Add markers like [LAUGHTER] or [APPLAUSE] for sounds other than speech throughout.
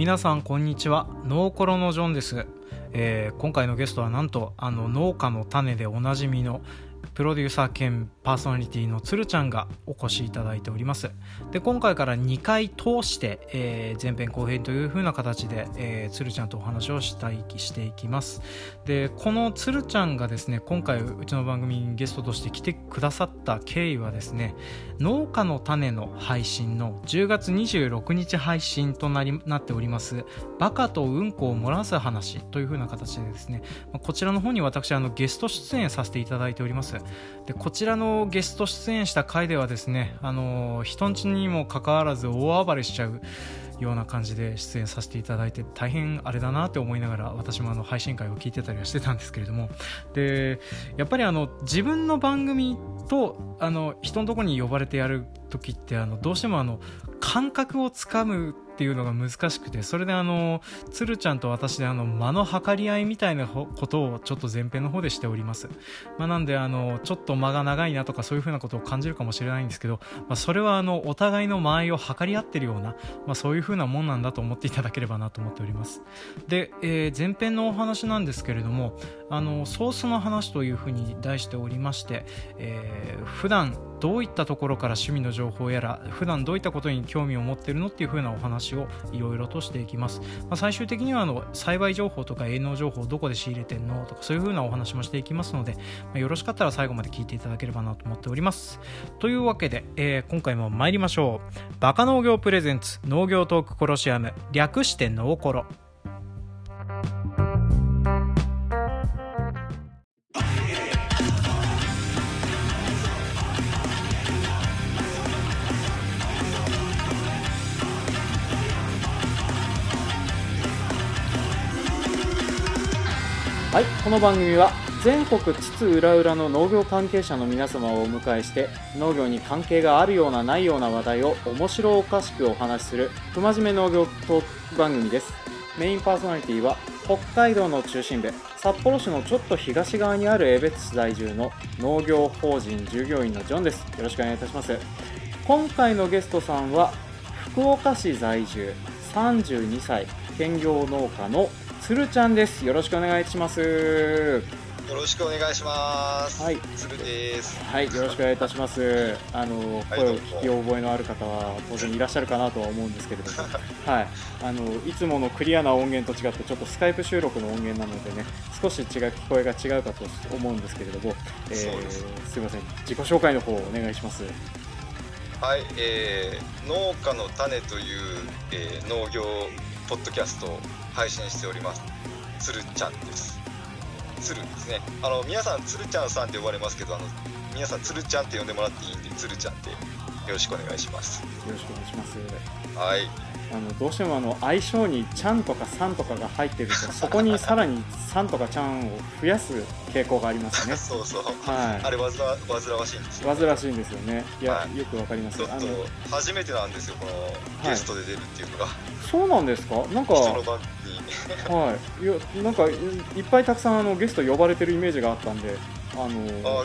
皆さんこんにちは。ノーコロのジョンです、えー今回のゲストはなんとあの農家の種でおなじみのプロデューサー兼パーソナリティのつるちゃんがお越しいただいております。で今回から2回通して、えー前編後編という風な形で、えーつるちゃんとお話をしたいしていきます。でこのつるちゃんがですね今回うちの番組にゲストとして来てくださった経緯はですね農家の種の配信の10月26日配信となりなっておりますバカとうんこを漏らす話という風な形でですねこちらの方に私あのゲスト出演させていただいております。でこちらのゲスト出演した回ではですねあの人んちにもかかわらず大暴れしちゃうような感じで出演させていただいて大変あれだなって思いながら私もあの配信会を聞いてたりはしてたんですけれども。でやっぱりあの自分の番組とあの人のところに呼ばれてやる時ってあのどうしてもあの感覚をつかむっていうのが難しくてそれであのつるちゃんと私であの間の計り合いみたいなことをちょっと前編の方でしております、まあ、なんであのちょっと間が長いなとかそういうふうなことを感じるかもしれないんですけど、まあ、それはあのお互いの間合いを測り合ってるような、まあ、そういうふうなもんなんだと思っていただければなと思っております。で、えー前編のお話なんですけれどもあのソースの話というふうに題しておりまして、えー普段どういったところから趣味の情報やら普段どういったことに興味を持ってるのっていう風なお話をいろいろとしていきます、まあ、最終的にはあの栽培情報とか営農情報をどこで仕入れてんのとかそういう風なお話もしていきますので、まあよろしかったら最後まで聞いていただければなと思っております。というわけで、えー今回も参りましょう。バカ農業プレゼンツ農業トークコロシアム略して農コロこの番組は全国津々浦々の農業関係者の皆様をお迎えして農業に関係があるようなないような話題を面白おかしくお話しする不真面目農業トーク番組です。メインパーソナリティは北海道の中心部札幌市のちょっと東側にある江別市在住の農業法人従業員のジョンです。よろしくお願いいたします。今回のゲストさんは福岡市在住32歳兼業農家のつるちゃんです。よろしくお願いします。よろしくお願いします。はい。つるです。はいよろしくお願いいたします。あのはい声を聞き覚えのある方は当然いらっしゃるかなとは思うんですけれども。[LAUGHS] はい。あのいつものクリアな音源と違ってちょっとスカイプ収録の音源なのでね少し違う聞こえが違うかと思うんですけれども、えーす。すいません。自己紹介の方お願いします。はい、えー、農家の種という、えー農業ポッドキャストを配信しております。つるちゃんです。つるですね。あの皆さんつるちゃんさんって呼ばれますけど、あの皆さんつるちゃんって呼んでもらっていいんで、つるちゃんってよろしくお願いします。よろしくお願いしますはい。あのどうしてもあの相性に「ちゃん」とか「さん」とかが入ってるとそこにさらに「さん」とか「ちゃん」を増やす傾向がありますね。[LAUGHS] そうそう。はい。あれ煩わ煩わしいんですよ。煩わしいんですよね。いや、はいよくわかります。ちょっとあの初めてなんですよ、このゲストで出るっていうのが、そうなんですか？なんか。はい。いやなんかいいっぱいたくさんあのゲスト呼ばれてるイメージがあったんであの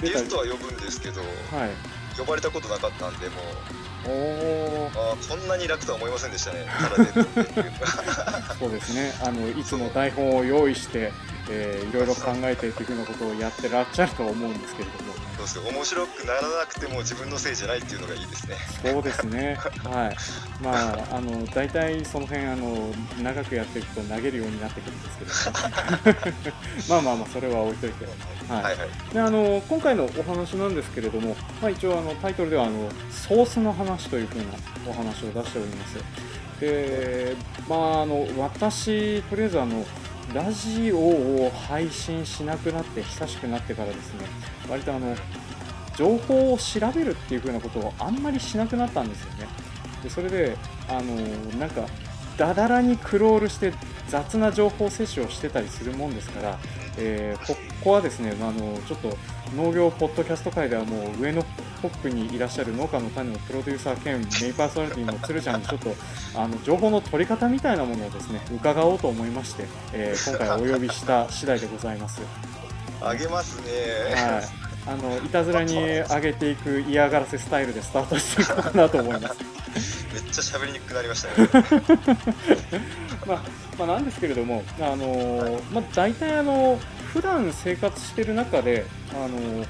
ゲストは呼ぶんですけど、はい呼ばれたことなかったんで、もう。おおあーこんなに楽とは思いませんでしたね、[LAUGHS] そうですね。あのいつも台本を用意して、えーいろいろ考えてというふうなことをやってらっしゃると思うんですけれどもそうですよ。面白くならなくても自分のせいじゃないっていうのがいいですね。そうですね。はい。まああの大体その辺あの長くやっていくと投げるようになってくるんですけど、[LAUGHS] まあまあまあそれは置いといて。はい、はいはい。であの今回のお話なんですけれども、まあ、一応あのタイトルではあのソースの話というふうなお話を出しております。で、まあ、あの私とりあえずあのラジオを配信しなくなって久しくなってからですね割とあの情報を調べるっていうふうなことをあんまりしなくなったんですよねでそれであのなんかだだらにクロールして雑な情報摂取をしてたりするもんですから、えーここはですね、あ、のちょっと農業ポッドキャスト界ではもう上のトップにいらっしゃる農家の種のプロデューサー兼メインパーソナリティの鶴ちゃんにちょっとあの情報の取り方みたいなものをですね伺おうと思いまして、えー今回お呼びした次第でございます。あげますね。はいあのいたずらに上げていく嫌がらせスタイルでスタートしていこうかなと思います。[LAUGHS] めっちゃ喋りにくくなりましたねまあ、まあ、なんですけれども、あのーまあ、大体あの普段生活してる中で、あのー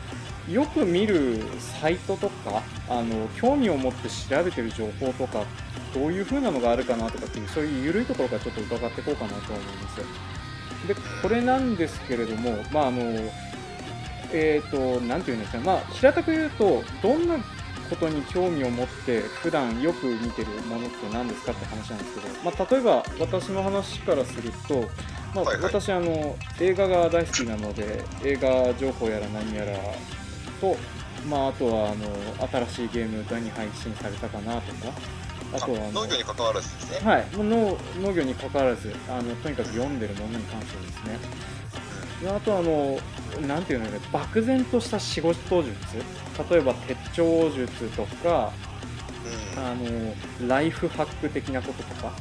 よく見るサイトとかあの興味を持って調べてる情報とかどういう風なのがあるかなとかっていうそういう緩いところからちょっと伺っていこうかなと思いますでこれなんですけれどもまああのえっ、となんていうんですかね。まあ平たく言うとどんなことに興味を持って普段よく見てるものって何ですかって話なんですけど、まあ、例えば私の話からすると、まあ私あの映画が大好きなので映画情報やら何やらと、まあ、あとはあの新しいゲーム何配信されたかなとかあとは農業に関わらずですね、はい、農農業に関わらずあのとにかく読んでるものに関してですね。であとあのなんていうのね。漠然とした仕事術。例えば手帳術とかうん、ああのライフハック的なこととか、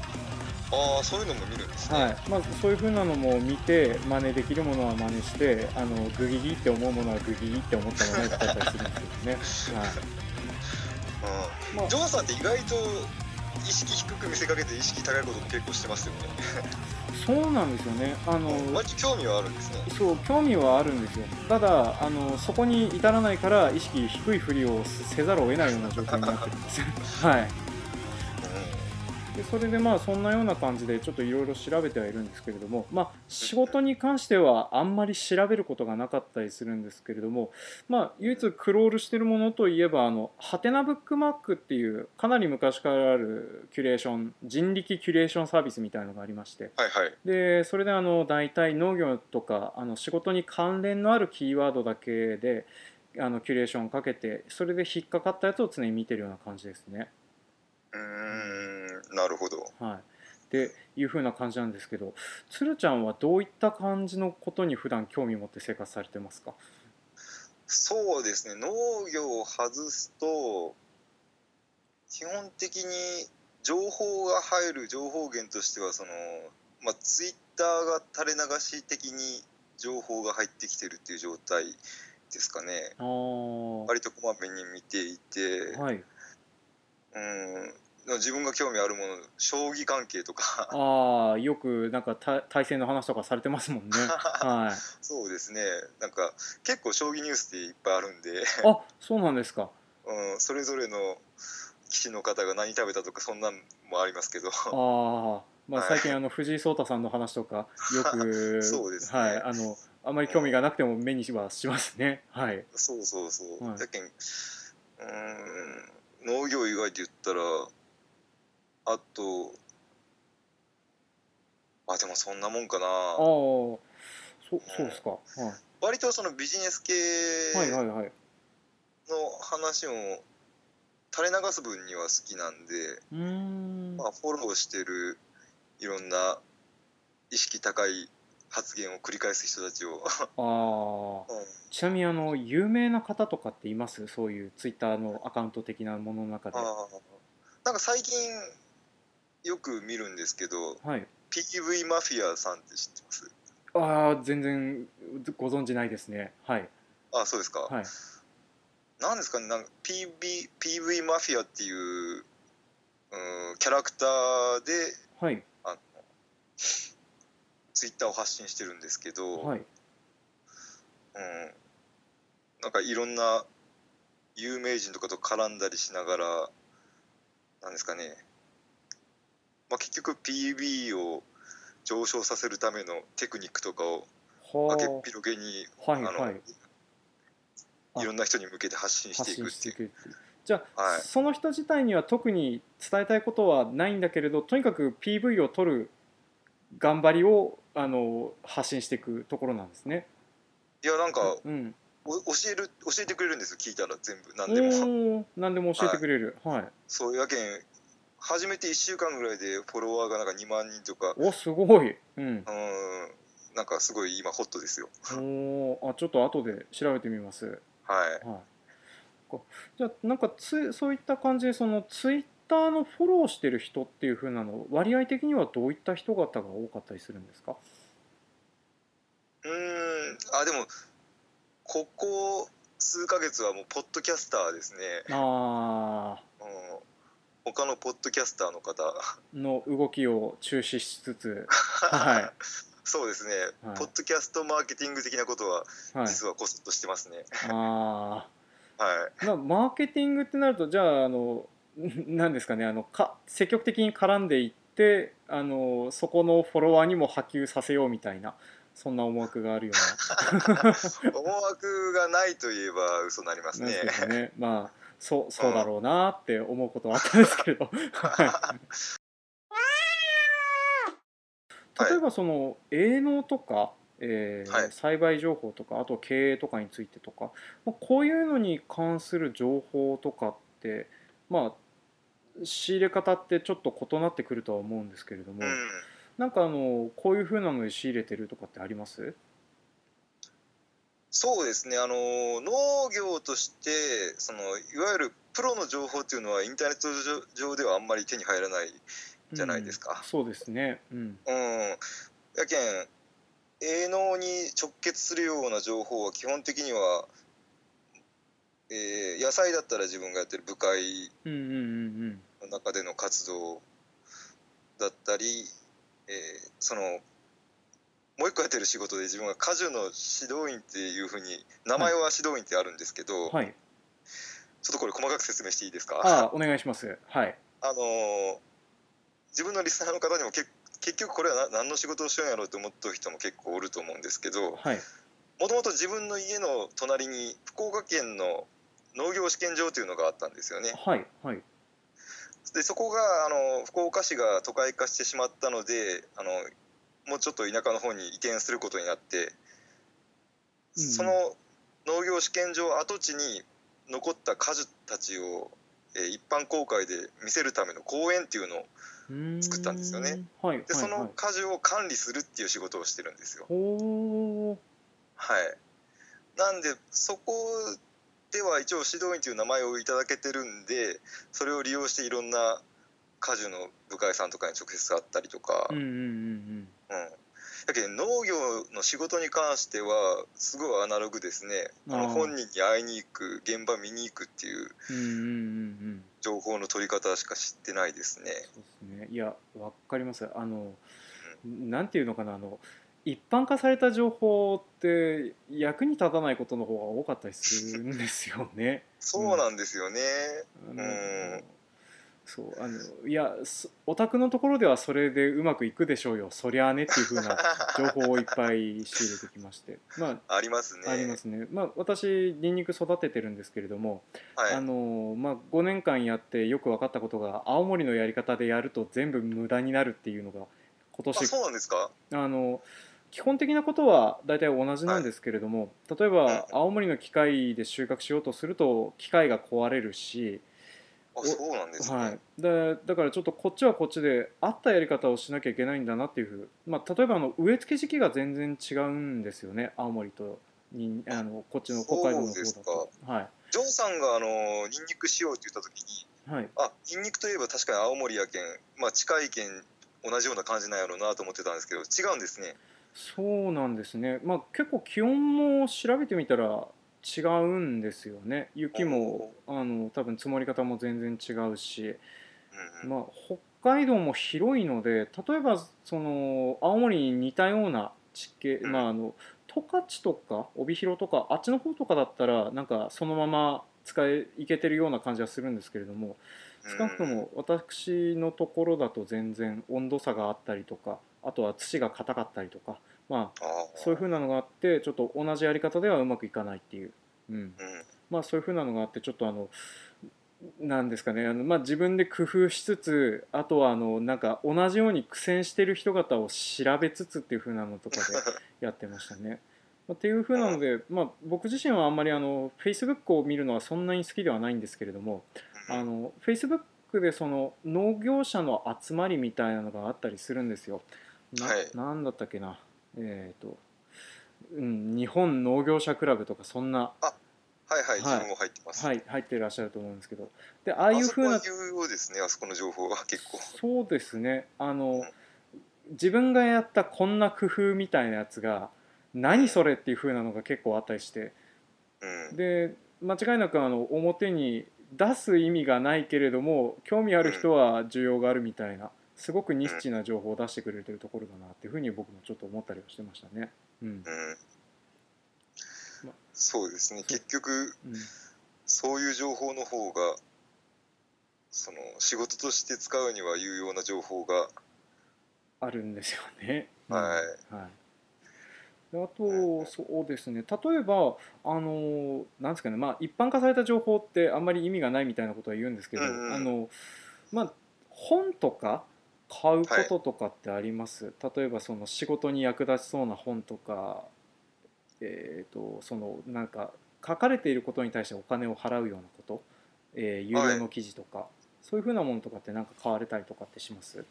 あーそういうのも見るんですね、はい。まあ、そういう風なのも見て真似できるものは真似してあのグギギって思うものはグギギって思ったものを使ったりするんですけどね、はいまあうん。ジョンさんって意外と意識低く見せかけて意識高いことも結構してますよね。[LAUGHS] そうなんですよね。あの、割と興味はあるんですね。そう興味はあるんですよ。ただあのそこに至らないから意識低いふりをせざるを得ないような状況になってるんです [LAUGHS] はいでそれでまあそんなような感じでちょっといろいろ調べてはいるんですけれども、まあ、仕事に関してはあんまり調べることがなかったりするんですけれども、まあ、唯一クロールしてるものといえばあのハテナブックマークっていうかなり昔からあるキュレーション人力キュレーションサービスみたいなのがありましてはいはいでそれであの大体農業とかあの仕事に関連のあるキーワードだけであのキュレーションかけてそれで引っかかったやつを常に見てるような感じですね。うーんなるほど。はい、っていう風な感じなんですけど鶴ちゃんはどういった感じのことに普段興味を持って生活されてますか？そうですね。農業を外すと基本的に情報が入る情報源としてはその、まあ、ツイッターが垂れ流し的に情報が入ってきてるっていう状態ですかね。割とこまめに見ていて、はい。うん自分が興味あるもの将棋関係とか。ああよくなんかた対戦の話とかされてますもんね。[LAUGHS] はい。そうですね。なんか結構将棋ニュースっていっぱいあるんで、あそうなんですか。うん、それぞれの棋士の方が何食べたとかそんなんもありますけど。ああまあはい。最近あの藤井聡太さんの話とかよく [LAUGHS] そうですね。はいあのあまり興味がなくても目にはしますね。はい。そうそうそう、はい。だけんうーん農業以外で言ったらあとあでもそんなもんかな。ああそそうですか、はい、割とそのビジネス系はいはいはい。の話を垂れ流す分には好きなんで、うーん。まあ、フォローしてるいろんな意識高い発言を繰り返す人たちを、ああ。[LAUGHS] うん。ちなみにあの有名な方とかっています？そういうツイッターのアカウント的なものの中で。なんか最近よく見るんですけどはい。PV マフィアさんって知ってます？ああ全然ご存じないですね。はい。あそうですか、はい。なんですかねなんか PV, PV マフィアっていう、うん、キャラクターではい。あのツイッターを発信してるんですけど、はい。うん、なんかいろんな有名人とかと絡んだりしながらなんですかね、まあ、結局 PV を上昇させるためのテクニックとかをは明けっぴろげにあのはいはい。あいろんな人に向けて発信し発ていくっていう。じゃあ、はい。その人自体には特に伝えたいことはないんだけれどとにかく PV を撮る頑張りをあの発信していくところなんですね。いやなんかうん、お教える教えてくれるんですよ聞いたら全部。何でも。何でも教えてくれる。[LAUGHS] はい。そういうわけん初めて1週間ぐらいでフォロワーがなんか2万人とかおすごい。うん。うんなんかすごい今ホットですよおーあちょっと後で調べてみます。はいはい。こじゃあなんかつそういった感じでそのツイッターのフォローしてる人っていう風なの割合的にはどういった人方が多かったりするんですか？うーんあでもここ数ヶ月はもうポッドキャスターですね、あうん、他のポッドキャスターの方。の動きを注視しつつ [LAUGHS] はい。そうですね、はい。ポッドキャストマーケティング的なことははい。実はこそっとしてますね。あ [LAUGHS] はい。あまあマーケティングってなるとじゃああの [LAUGHS] 何ですかねあのか積極的に絡んでいってあのそこのフォロワーにも波及させようみたいなそんな思惑があるよう思惑がないといえば嘘になりますななんね。ですかね。まあそうそうだろうなって思うことはあったんですけれど、[LAUGHS] はい。例えばその営農とか、えーはい。栽培情報とかあと経営とかについてとか、まあ、こういうのに関する情報とかってまあ仕入れ方ってちょっと異なってくるとは思うんですけれども、うん。なんかあのこういうふうなので仕入れてるとかってあります？そうですね。あの農業としてそのいわゆるプロの情報っていうのはインターネット上上ではあんまり手に入らないじゃないですか。うん。そうですね。うん。うん。やけん営農に直結するような情報は基本的には、えー野菜だったら自分がやってる部会の中での活動だったり、えーそのもう一個やってる仕事で自分が果樹の指導員っていうふうに名前は指導員ってあるんですけど、はい。ちょっとこれ細かく説明していいですか？ああお願いします。はい。あのー自分のリスナーの方にもけ結局これはな何の仕事をしようんやろうと思ってる人も結構おると思うんですけどはい。もともと自分の家の隣に福岡県の農業試験場というのがあったんですよね。はいはい。でそこがあの福岡市が都会化してしまったのであのもうちょっと田舎の方に移転することになって、うん。その農業試験場跡地に残った果樹たちを、えー一般公開で見せるための公園っていうのを作ったんですよね。はい。はい。でそはい。の果樹を管理するっていう仕事をしてるんですよ。ほはい、なんでそこでは一応指導員という名前をいただけてるんでそれを利用していろんな果樹の部会さんとかに直接会ったりとか、ううんうんうんうんだけど農業の仕事に関してはすごいアナログですね。あの本人に会いに行く現場見に行くっていううんうんうんうん。うん情報の取り方しか知ってないですね。そうですね。いやわかります。あのなんていうのかなあの一般化された情報って役に立たないことの方が多かったりするんですよね。[LAUGHS] そうなんですよね。あのうんそうあのいやそオタクのところではそれでうまくいくでしょうよそりゃあねっていう風な [LAUGHS] 情報をいっぱい仕入れてきましてまありますね。あありますねまあ私ニンニク育ててるんですけれども、はい。あのまあ、5年間やってよく分かったことが青森のやり方でやると全部無駄になるっていうのが今あ年そうなんですか？あの基本的なことは大体同じなんですけれども、例えば青森の機械で収穫しようとすると機械が壊れるし、あそうなんですね。はい、だだからちょっとこっちはこっちで合ったやり方をしなきゃいけないんだなっていうふう、まあ、例えばあの植え付け時期が全然違うんですよね。青森とにあのこっちの北海道の方だと。はい。ジョンさんがあのニンニクしようって言った時にはい。あニンニクといえば確かに青森やけん、まあ、近いけん同じような感じなんやろうなと思ってたんですけど違うんですね。そうなんですね、まあ、結構気温も調べてみたら違うんですよね。雪もあの多分積もり方も全然違うし、まあ、北海道も広いので例えばその青森に似たような地形、うん。まあ、あの十勝とか帯広とかあっちの方とかだったらなんかそのまま使えいけてるような感じはするんですけれども少なくとも私のところだと全然温度差があったりとかあとは土が硬かったりとか、まあ、そういう風なのがあってちょっと同じやり方ではうまくいかないっていう、うん。うん。まあ、そういう風なのがあってちょっとあのなんですかねあの、まあ、自分で工夫しつつあとはあのなんか同じように苦戦してる人方を調べつつっていう風なのとかでやってましたね。[LAUGHS] まあっていう風なので、まあ、僕自身はあんまりあの Facebook を見るのはそんなに好きではないんですけれどもうんあの Facebook でその農業者の集まりみたいなのがあったりするんですよ。なはい。なんだったっけな。えっ、と、うん、日本農業者クラブとかそんな、はいはいい。自分も入ってます、はい、入っていらっしゃると思うんですけど。でああいうふうな有用ですねあそこの情報は [LAUGHS] 結構。そうですね。あの自分がやったこんな工夫みたいなやつが何それっていうふうなのが結構あったりして。うん。で間違いなくあの表に出す意味がないけれども興味ある人は需要があるみたいなすごくニッチな情報を出してくれてるところだなっていうふうに僕もちょっと思ったりはしてましたね。うん。うん。まそうですね。結局うん。そういう情報の方がその仕事として使うには有用な情報が、あるんですよね。はい。はい。であと、そうですね、例えば、あのなんですかね、まあ、一般化された情報ってあんまり意味がないみたいなことは言うんですけど、うんうんあのまあ、本とか買うこととかってあります、例えばその仕事に役立ちそうな本とか、えー、とそのなんか書かれていることに対してお金を払うようなこと、えー有料の記事とか、そういうふうなものとかってなんか買われたりとかってします？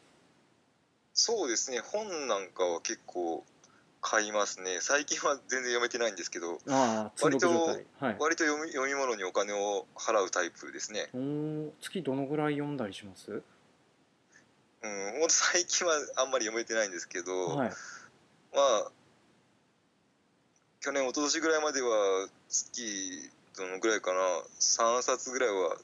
そうですね。本なんかは結構買いますね。最近は全然読めてないんですけどああ積んどく状態。はい。割と読み読み物にお金を払うタイプですね。月どのぐらい読んだりします？うんほんと最近はあんまり読めてないんですけど、はい。まあ去年一昨年ぐらいまでは月どのぐらいかな？3冊ぐらいは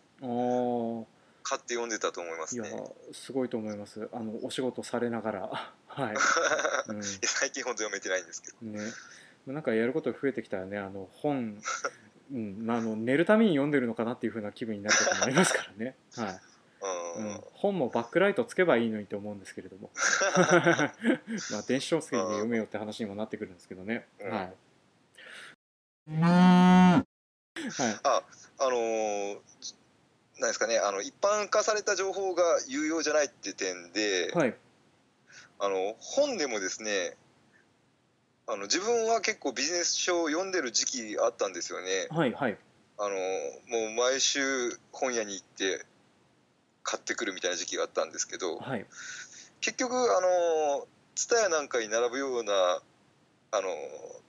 買って読んでたと思いますいやねすごいと思います。あのお仕事されながら。[LAUGHS] はい、[LAUGHS] う最近ほんと読めてないんですけど。ん、ねなんかやることが増えてきたらねあの本、うんまあ、あの寝るために読んでるのかなっていう風な気分になることもありますからね。[LAUGHS] はい。うん、うん、本もバックライトつけばいいのにと思うんですけれども。まあ電子書籍で読めよって話にもなってくるんですけどね、うん。はい。はい。ああのーなんですかねあの一般化された情報が有用じゃないって点で、はい。あの本でもですねあの自分は結構ビジネス書を読んでる時期あったんですよね。はいはい。あのもう毎週本屋に行って買ってくるみたいな時期があったんですけどはい。結局あの蔦屋なんかに並ぶようなあの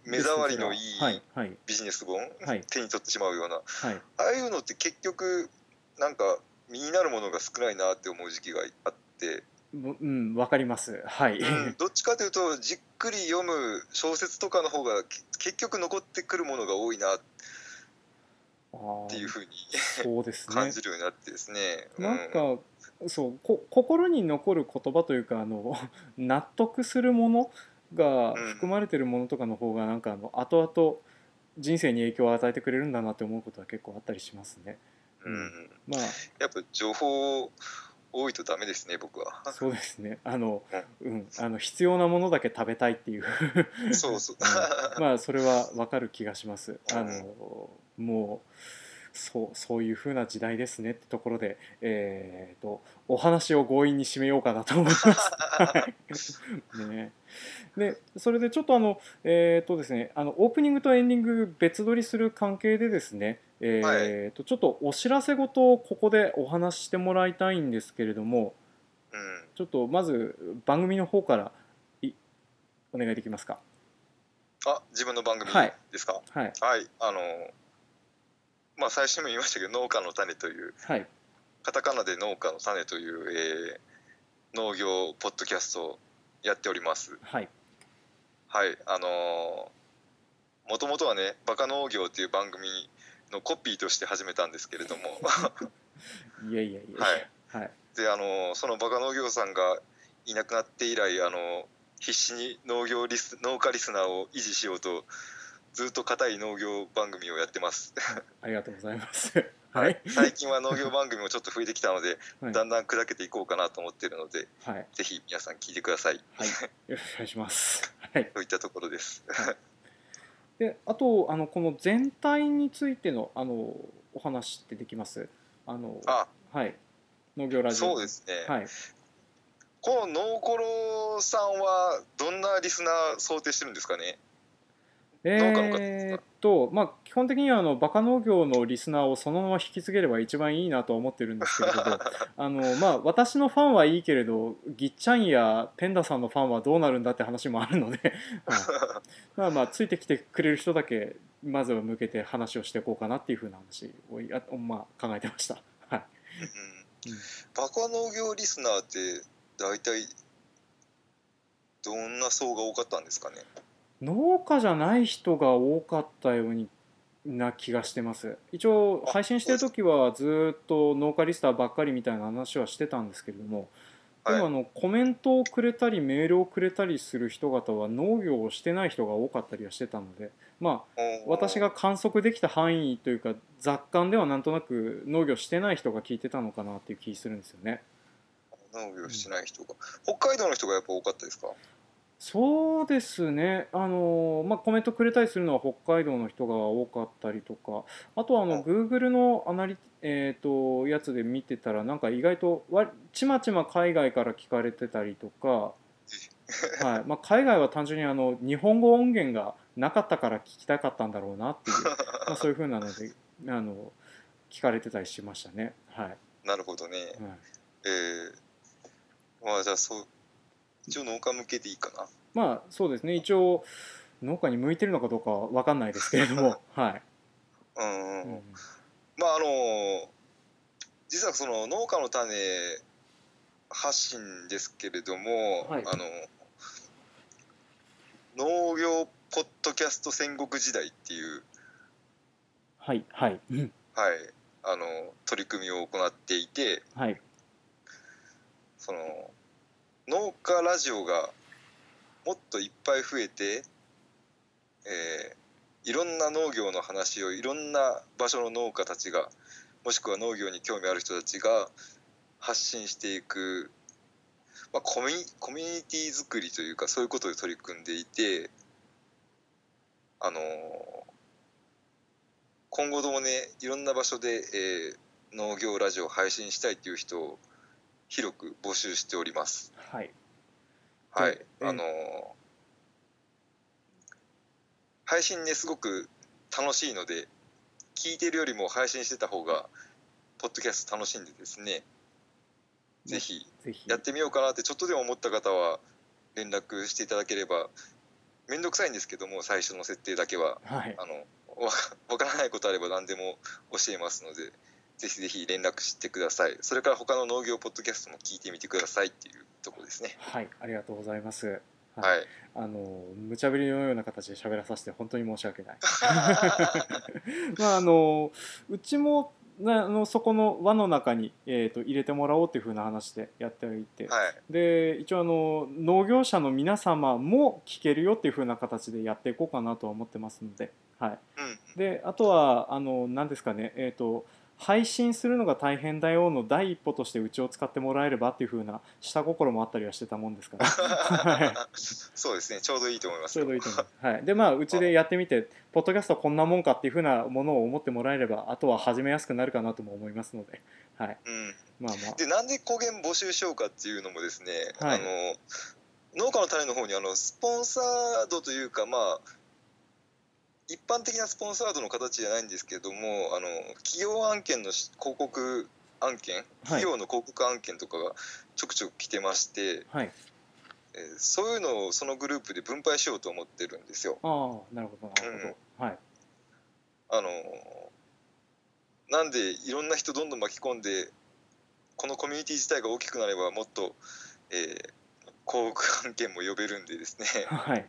目障りのいいはいはい。ビジネス本、はい。手に取ってしまうようなはい。ああいうのって結局なんか身になるものが少ないなって思う時期があって、もうんわかります。はい、うん。[LAUGHS] どっちかというとじっくり読む小説とかの方がけ結局残ってくるものが多いなっていうふうにそうですね。[LAUGHS] 感じるようになってですね。なんか、そうこ心に残る言葉というかあの [LAUGHS] 納得するものがうん含まれてるものとかの方がなんかあの後々人生に影響を与えてくれるんだなって思うことは結構あったりしますね。うん。うん。まあ。やっぱ情報多いとダメですね僕は。そうですね。あの、うん、あの必要なものだけ食べたいっていう。そうそう。まあそれはわかる気がします。あのもうそうそういう風な時代ですねってところで、えー、とお話を強引に締めようかなと思います。は [LAUGHS] いね、でそれでちょっとあのえっ、とですねあのオープニングとエンディング別撮りする関係でですね、えーとちょっとお知らせ事をここでお話ししてもらいたいんですけれどもうんちょっとまず番組の方からいお願いできますか？あ自分の番組はいですか？はいはい、あのまあ最初にも言いましたけど農家の種というはいカタカナで農家の種という、えー農業ポッドキャストをやっております。はいはい、あのー、もともとはね「バカ農業」っていう番組のコピーとして始めたんですけれども [LAUGHS] いやいやいや。はい。はい。であのーそのバカ農業さんがいなくなって以来あのー必死に農業リス農家リスナーを維持しようとずっと固い農業番組をやってます。[LAUGHS] ありがとうございます。[LAUGHS] はい。最近は農業番組もちょっと増えてきたので、はい。だんだん砕けていこうかなと思っているのではい。ぜひ皆さん聞いてください。はい。[LAUGHS] よろしくお願いします。はい。といったところです。で、あと、あの、この全体についての、あの、お話ってできます？あの。あはい。農業ラジオ。そうですね、はい。このノーコロさんはどんなリスナー想定してるんですかね？えーっと、まあ、基本的にはあのバカ農業のリスナーをそのまま引き継げれば一番いいなとは思ってるんですけれど [LAUGHS] あの、まあ、私のファンはいいけれどぎっちゃんやペンダさんのファンはどうなるんだって話もあるので、は [LAUGHS] いまあまあついてきてくれる人だけまずは向けて話をしていこうかなっていうふうな話をや、まあ、考えてました。はい。うん。うんバカ農業リスナーって大体どんな層が多かったんですかね？農家じゃない人が多かったようにな気がしてます。一応配信してる時はずっと農家リスターばっかりみたいな話はしてたんですけれどもでもあのコメントをくれたりメールをくれたりする人方は農業をしてない人が多かったりはしてたのでまあ私が観測できた範囲というか雑感ではなんとなく農業してない人が聞いてたのかなっていう気するんですよね。農業してない人が、北海道の人がやっぱ多かったですか？そうですね、あのまあ、コメントくれたりするのは北海道の人が多かったりとか、あとはあの Google のアナリ、えーと、やつで見てたら、なんか意外とわちまちま海外から聞かれてたりとか、[LAUGHS] はい。まあ、海外は単純にあの日本語音源がなかったから聞きたかったんだろうなっていう、まあ、そういうふうなのであの聞かれてたりしましたね。はい、なるほどね。はい、えー、まあじゃあそう一応農家向けでいいかな。まあそうですね。一応農家に向いてるのかどうかは分かんないですけれども。[LAUGHS] はい。うん、うん、まああの実はその農家の種発信ですけれども、はい、あの農業ポッドキャスト戦国時代っていうはいはい、はい。あの取り組みを行っていて、はい、その農家ラジオがもっといっぱい増えて、えー、いろんな農業の話をいろんな場所の農家たちがもしくは農業に興味ある人たちが発信していく、まあ、コミコミュニティ作りというかそういうことで取り組んでいてあのー、今後ともねいろんな場所で、えー、農業ラジオを配信したいっていう人を広く募集しております。はい。はい。あのー、配信ね、すごく楽しいので、聞いてるよりも配信してた方が、ポッドキャスト楽しんでですね、ぜひやってみようかなってちょっとでも思った方は連絡していただければ面倒くさいんですけども最初の設定だけは、はい、あのわからないことあれば何でも教えますのでぜひぜひ連絡してください。それから他の農業ポッドキャストも聞いてみてくださいっていうところですね。はいありがとうございます。はい、あの無茶ぶりのような形で喋らさせて本当に申し訳ない。[LAUGHS] [LAUGHS] まああのうちもあのそこの輪の中に、えーと、入れてもらおうというふうな話でやっておいて、はい、で一応あの農業者の皆様も聞けるよっていうふうな形でやっていこうかなとは思ってますので,、はい、うん、であとはあの何ですかねえっ、ー、と配信するのが大変だよの第一歩としてうちを使ってもらえればっていうふうな下心もあったりはしてたもんですから。[LAUGHS] そうですねちょうどいいと思います。ちょうどいいと思います、はい、でまあうちでやってみてポッドキャストこんなもんかっていうふうなものを思ってもらえればあとは始めやすくなるかなとも思いますので、はい。うん、まあまあ。でなんで公言募集しようかっていうのもですね、はい、あの農家の種の方にあのスポンサードというかまあ一般的なスポンサードの形じゃないんですけれどもあの企業案件の広告案件企業の広告案件とかがちょくちょく来てまして、はい、えー、そういうのをそのグループで分配しようと思ってるんですよ。ああなるほどなるほど、うん、はい。あのなんでいろんな人どんどん巻き込んでこのコミュニティ自体が大きくなればもっと、えー、広告案件も呼べるんでですね、はい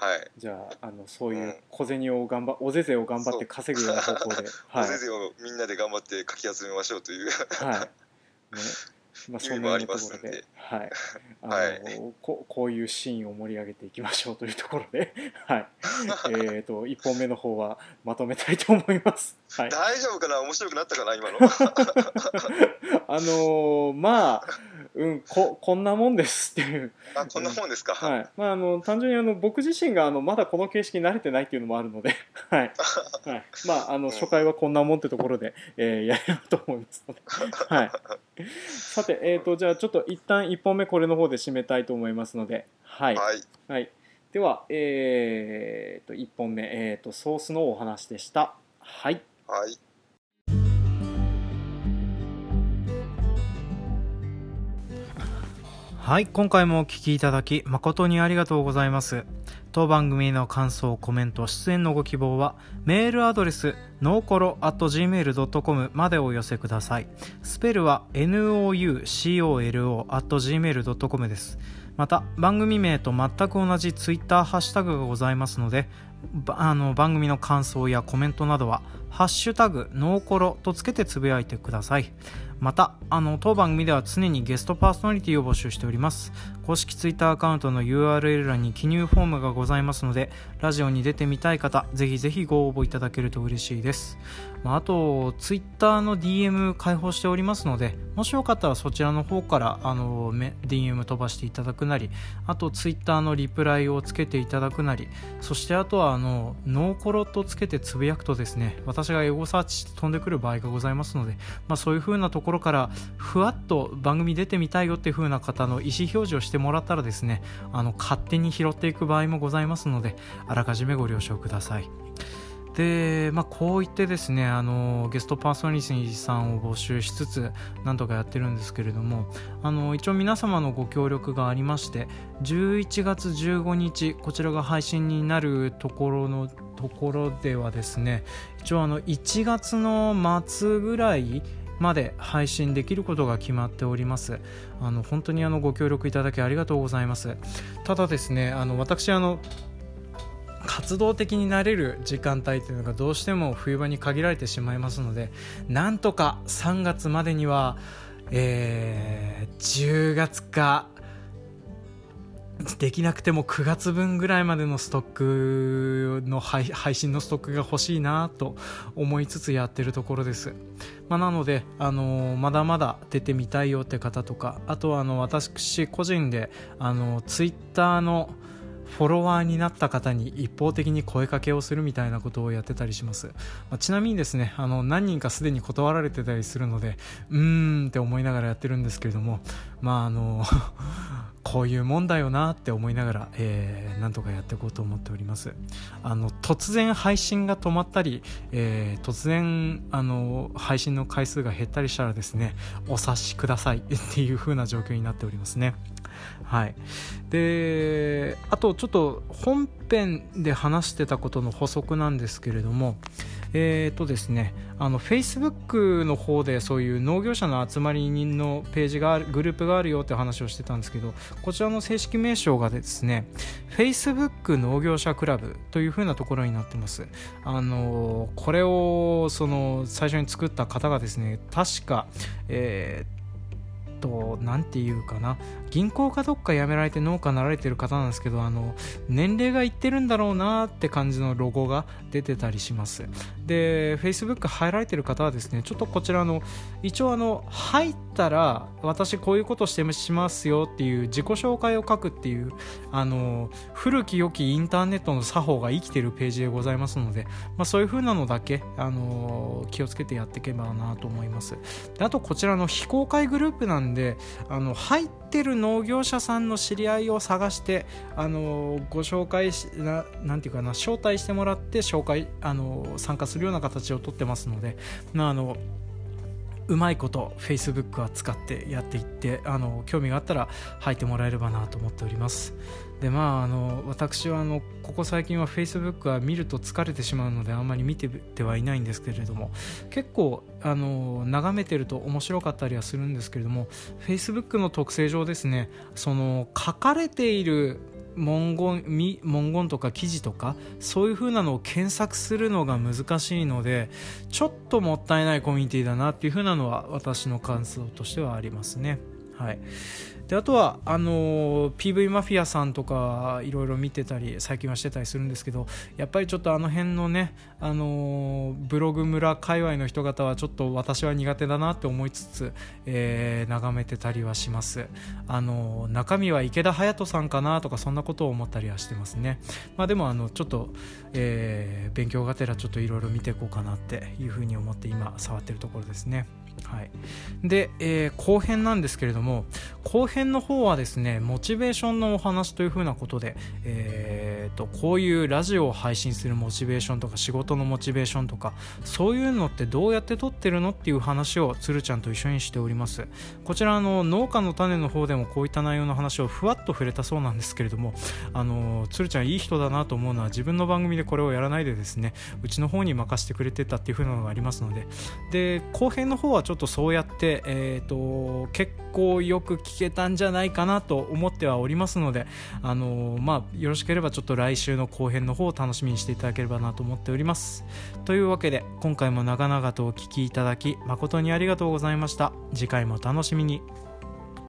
はい、じゃああのそういう小銭を頑張、うん、おぜぜを頑張って稼ぐような方向で、[LAUGHS] はい、おぜぜをみんなで頑張ってかき集めましょうという。はい。[LAUGHS] ねまあ、そんなところで、はい、[LAUGHS] あの、はい、ここういうシーンを盛り上げていきましょうというところで、[LAUGHS] はい、[LAUGHS] えっと1本目の方はまとめたいと思います。はい、大丈夫かな？面白くなったかな？今の。あのー、まあうんここんなもんですっていう。あこんなもんですか、はい。まあ、あの単純にあの僕自身があのまだこの形式に慣れてないっていうのもあるので、はい。はい、まああの初回はこんなもんってところで、えー、やれると思いますので、はい、[LAUGHS] さて、えーと、じゃあちょっと一旦1本目これの方で締めたいと思いますのではい、はい、はい、では、えーと、1本目、えーとソースのお話でした。はい、はい。はい、今回もお聴きいただき誠にありがとうございます。当番組の感想、コメント、出演のご希望は、メールアドレス、ノーコロ at gmail.com までお寄せください。スペルは noucolo at gmail.com です。また、番組名と全く同じツイッターハッシュタグがございますので、あの番組の感想やコメントなどは「ハッシュタグノーコロ」とつけてつぶやいてくださいまたあの当番組では常にゲストパーソナリティを募集しております。公式 Twitter アカウントの URL 欄に記入フォームがございますのでラジオに出てみたい方ぜひぜひご応募いただけると嬉しいです、まあ、あと Twitter の DM 開放しておりますのでもしよかったらそちらの方からあの DM 飛ばしていただくなりあと Twitter のリプライをつけていただくなりそしてあとはあのノーコロとつけてつぶやくとですね私がエゴサーチして飛んでくる場合がございますので、まあ、そういう風なところからふわっと番組出てみたいよっていう風な方の意思表示をしてもらったらですねあの勝手に拾っていく場合もございますのであらかじめご了承ください。で、まあ、こう言ってですねあのゲストパーソナリティさんを募集しつつなんとかやってるんですけれどもあの一応皆様のご協力がありまして11月15日こちらが配信になるところのところではですね一応あの1月の末ぐらいまで配信できることが決まっております。あの本当にあのご協力いただきありがとうございます。ただですねあの私あの活動的になれる時間帯というのがどうしても冬場に限られてしまいますのでなんとか3月までには、えー、10月かできなくても9月分ぐらいまでのストックの配信のストックが欲しいなと思いつつやってるところです、まあ、なので、あのー、まだまだ出てみたいよって方とかあとはあの私個人であのツイッターのフォロワーになった方に一方的に声かけをするみたいなことをやってたりします、まあ、ちなみにですねあの何人かすでに断られてたりするのでうーんって思いながらやってるんですけれどもまああのこういうもんだよなって思いながら、えー、なんとかやっていこうと思っております。あの突然配信が止まったり、えー、突然あの配信の回数が減ったりしたらですねお察しください [LAUGHS] っていう風な状況になっておりますね。はい、であとちょっと本編で話してたことの補足なんですけれどもえーとですね、あの Facebook の方でそういう農業者の集まり人のページがあるグループがあるよって話をしてたんですけどこちらの正式名称がですね Facebook 農業者クラブというふうなところになってます。あのこれをその最初に作った方がですね確かえーと何て言うかな。銀行かどっか辞められて農家になられてる方なんですけどあの年齢がいってるんだろうなって感じのロゴが出てたりします。で Facebook 入られてる方はですねちょっとこちらの一応あの入ったら私こういうことしてしますよっていう自己紹介を書くっていうあの古き良きインターネットの作法が生きてるページでございますので、まあ、そういう風なのだけあの気をつけてやっていけばなと思います。であとこちらの非公開グループなんであの入ってる農業者さんの知り合いを探してあのご紹介しななんていうかな招待してもらって紹介あの参加するような形をとってますので、まあ、あのうまいこと Facebook は使ってやっていってあの興味があったら入ってもらえればなと思っております。でまああの私はあのここ最近は Facebook は見ると疲れてしまうのであんまり見ててはいないんですけれども結構あの眺めてると面白かったりはするんですけれども Facebook の特性上ですねその書かれている文言文言とか記事とかそういう風なのを検索するのが難しいのでちょっともったいないコミュニティだなっていう風なのは私の感想としてはありますね。はい、であとはあの PV マフィアさんとかいろいろ見てたり最近はしてたりするんですけどやっぱりちょっとあの辺のねあのブログ村界隈の人方はちょっと私は苦手だなって思いつつ、えー、眺めてたりはします。あの中身は池田隼人さんかなとかそんなことを思ったりはしてますね。まあでもあのちょっと、えー、勉強がてらちょっといろいろ見ていこうかなっていうふうに思って今触ってるところですね。はい、で、えー、後編なんですけれども後編の方はですねモチベーションのお話というふうなことで、えーと、こういうラジオを配信するモチベーションとか仕事のモチベーションとかそういうのってどうやって取ってるのっていう話をつるちゃんと一緒にしております。こちらの農家の種の方でもこういった内容の話をふわっと触れたそうなんですけれどもあのつるちゃんいい人だなと思うのは自分の番組でこれをやらないでですねうちの方に任せてくれてたっていうふうなのがありますので。で後編の方はちょっとそうやって、えーと、結構よく聞けたんじゃないかなと思ってはおりますのであのまあよろしければちょっと来週の後編の方を楽しみにしていただければなと思っております。というわけで今回も長々とお聴きいただき誠にありがとうございました。次回も楽しみに。